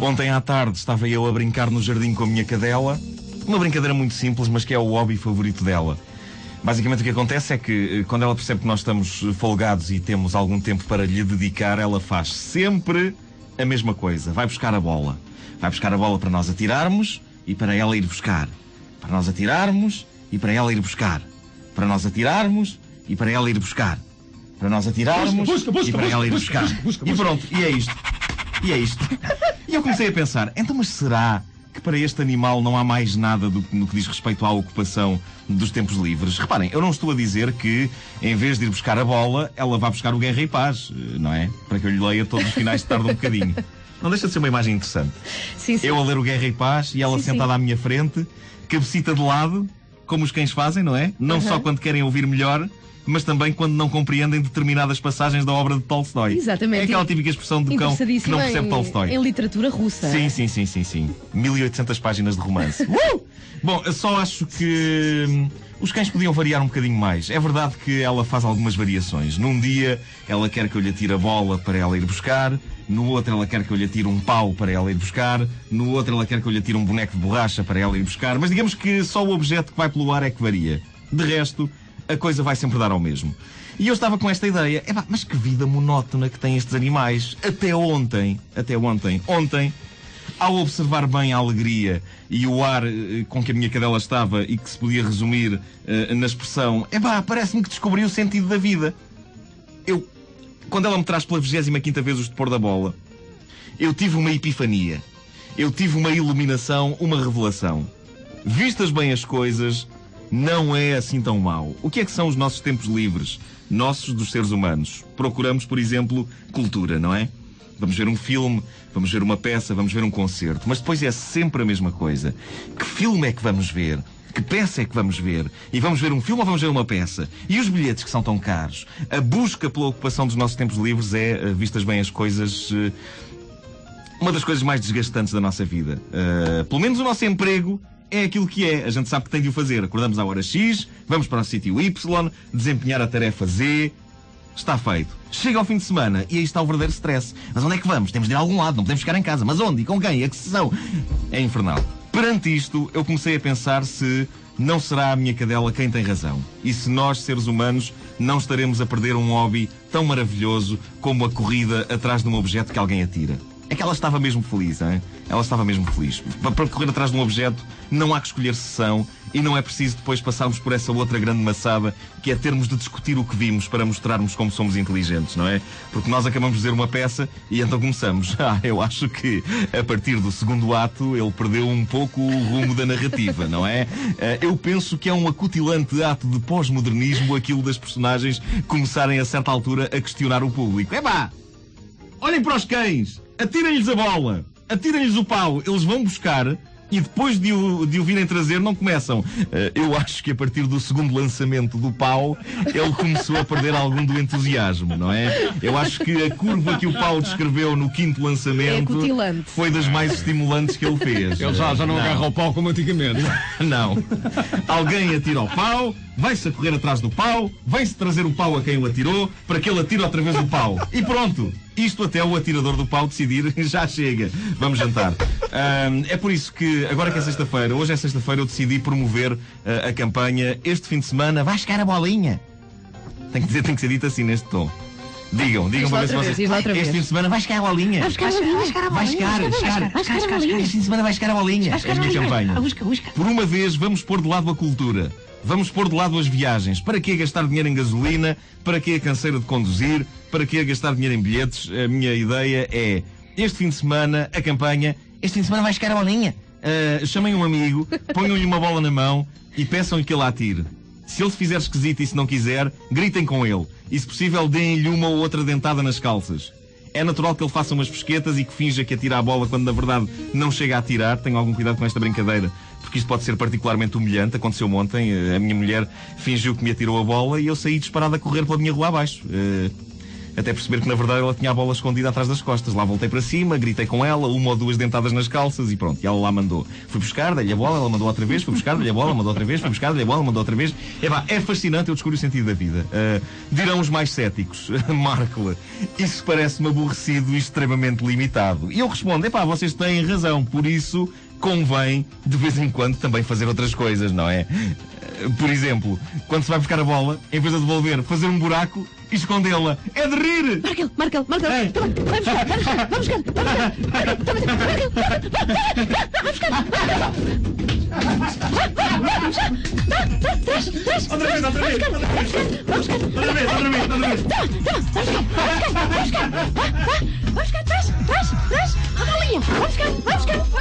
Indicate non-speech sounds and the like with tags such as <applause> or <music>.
Ontem à tarde estava eu a brincar no jardim com a minha cadela. Uma brincadeira muito simples, mas que é o hobby favorito dela. Basicamente o que acontece é que eh, quando ela percebe que nós estamos folgados e temos algum tempo para lhe dedicar, ela faz sempre a mesma coisa. Vai buscar a bola. Vai buscar a bola para nós atirarmos e para ela ir buscar. Para nós atirarmos e para ela ir buscar. Para nós atirarmos e para ela ir buscar. Para nós atirarmos Busca, busca, busca, e para ela ir busca, buscar. busca, busca, E pronto, e é isto. E é isto. <laughs> E eu comecei a pensar, então mas será que para este animal não há mais nada do, no que diz respeito à ocupação dos tempos livres? Reparem, eu não estou a dizer que, em vez de ir buscar a bola, ela vá buscar o Guerra e Paz, eh, não é? Para que eu lhe leia todos os finais de tarde um bocadinho. Não deixa de ser uma imagem interessante. Sim, sim. Eu a ler o Guerra e Paz e ela Sim, sentada à minha frente, cabecita de lado, como os cães fazem, não é? Não só quando querem ouvir melhor, mas também quando não compreendem determinadas passagens da obra de Tolstói. Exatamente. É aquela típica expressão do cão que não percebe em, Tolstói. em literatura russa. Sim, sim, sim, sim, sim. 1800 páginas de romance. <laughs> Uh! Bom, eu só acho que hum, os cães podiam variar um bocadinho mais. É verdade que ela faz algumas variações. Num dia ela quer que eu lhe atire a bola para ela ir buscar, no outro ela quer que eu lhe atire um pau para ela ir buscar, no outro ela quer que eu lhe atire um boneco de borracha para ela ir buscar, mas digamos que só o objeto que vai pelo ar é que varia. De resto, a coisa vai sempre dar ao mesmo. E eu estava com esta ideia, Epá, mas que vida monótona que têm estes animais. Até ontem, até ontem, ontem, ao observar bem a alegria e o ar eh, com que a minha cadela estava e que se podia resumir eh, na expressão, epá, parece-me que descobri o sentido da vida. Eu, quando ela me traz pela 25 vez os de pôr da bola, eu tive uma epifania. Eu tive uma iluminação, uma revelação. Vistas bem as coisas, não é assim tão mau. O que é que são os nossos tempos livres? Nossos dos seres humanos. Procuramos, por exemplo, cultura, não é? Vamos ver um filme, vamos ver uma peça, vamos ver um concerto, mas depois é sempre a mesma coisa. Que filme é que vamos ver? Que peça é que vamos ver? E vamos ver um filme ou vamos ver uma peça? E os bilhetes que são tão caros? A busca pela ocupação dos nossos tempos livres é, eh, vistas bem as coisas, eh, uma das coisas mais desgastantes da nossa vida. Uh, pelo menos o nosso emprego é aquilo que é. A gente sabe que tem de o fazer. Acordamos à hora X, vamos para o sítio Y, desempenhar a tarefa Z. Está feito. Chega ao fim de semana e aí está o verdadeiro stress. Mas onde é que vamos? Temos de ir a algum lado, não podemos ficar em casa. Mas onde? E com quem? A que sessão? É infernal. Perante isto, eu comecei a pensar se não será a minha cadela quem tem razão. E se nós, seres humanos, não estaremos a perder um hobby tão maravilhoso como a corrida atrás de um objeto que alguém atira. É que ela estava mesmo feliz, hein? Ela estava mesmo feliz. Pa- Para correr atrás de um objeto, não há que escolher sessão e não é preciso depois passarmos por essa outra grande maçada que é termos de discutir o que vimos para mostrarmos como somos inteligentes, não é? Porque nós acabamos de ver uma peça e então começamos. <laughs> Ah, eu acho que a partir do segundo ato ele perdeu um pouco o rumo da narrativa, não é? Ah, Eu penso que é um acutilante ato de pós-modernismo aquilo das personagens começarem a certa altura a questionar o público. É pá! Olhem para os cães, atirem-lhes a bola, atirem-lhes o pau, eles vão buscar e depois de o, de o virem trazer não começam. Eh, eu acho que a partir do segundo lançamento do pau ele começou a perder algum do entusiasmo, não é? Eu acho que a curva que o pau descreveu no quinto lançamento É foi das mais estimulantes que ele fez. Ele já, já não, agarra o pau como antigamente. <laughs> Não. Alguém atira o pau, vai-se a correr atrás do pau, vai-se trazer o pau a quem o atirou, para que ele atire outra vez o pau. E pronto. Isto até o atirador do pau decidir, <laughs> já chega. Vamos jantar. Ahm, é por isso que, agora que é sexta-feira, hoje é sexta-feira, eu decidi promover ah, a campanha Este fim de semana vai chegar a bolinha. Tem que, dizer, tem que ser dito assim neste tom. Digam, digam para ver se vocês. Este vez. fim de semana vai chegar a bolinha. Vai chegar, vai chegar a bolinha. Vai chegar, vai chegar, vai chegar, vai chegar. Este fim de semana vai chegar a bolinha. É a minha campanha. Por uma vez, vamos pôr de lado a cultura. Vamos pôr de lado as viagens. Para que gastar dinheiro em gasolina? Para que a canseira de conduzir? Para que gastar dinheiro em bilhetes? A minha ideia é, este fim de semana, a campanha, este fim de semana vai chegar a bolinha. Ah, chamem um amigo, ponham-lhe uma bola na mão e peçam-lhe que ele a atire. Se ele se fizer esquisito e se não quiser, gritem com ele. E se possível, deem-lhe uma ou outra dentada nas calças. É natural que ele faça umas pesquetas e que finja que atira a bola quando na verdade não chega a atirar. Tenham algum cuidado com esta brincadeira, porque isto pode ser particularmente humilhante. Aconteceu ontem, eh, a minha mulher fingiu que me atirou a bola e eu saí disparado a correr pela minha rua abaixo. Até perceber que na verdade ela tinha a bola escondida atrás das costas. Lá voltei para cima, gritei com ela, uma ou duas dentadas nas calças e pronto. E ela lá mandou. Fui buscar, dei-lhe a bola, ela mandou outra vez, fui buscar, dei-lhe a bola, mandou outra vez, fui buscar, dei-lhe a bola, mandou outra vez. Epá, é fascinante, eu descobri o sentido da vida. Uh, dirão os mais céticos, <laughs> Marco, isso parece-me aborrecido e extremamente limitado. E eu respondo, epá, vocês têm razão, por isso convém de vez em quando também fazer outras coisas, não é? por exemplo, quando se vai buscar a bola, em vez de devolver, fazer um buraco e escondê-la. É de rir! Markel, Markel, Markel! Ei. Tá bem, vai buscar, vai buscar, vai buscar, vai buscar! <laughs> Vamos buscar!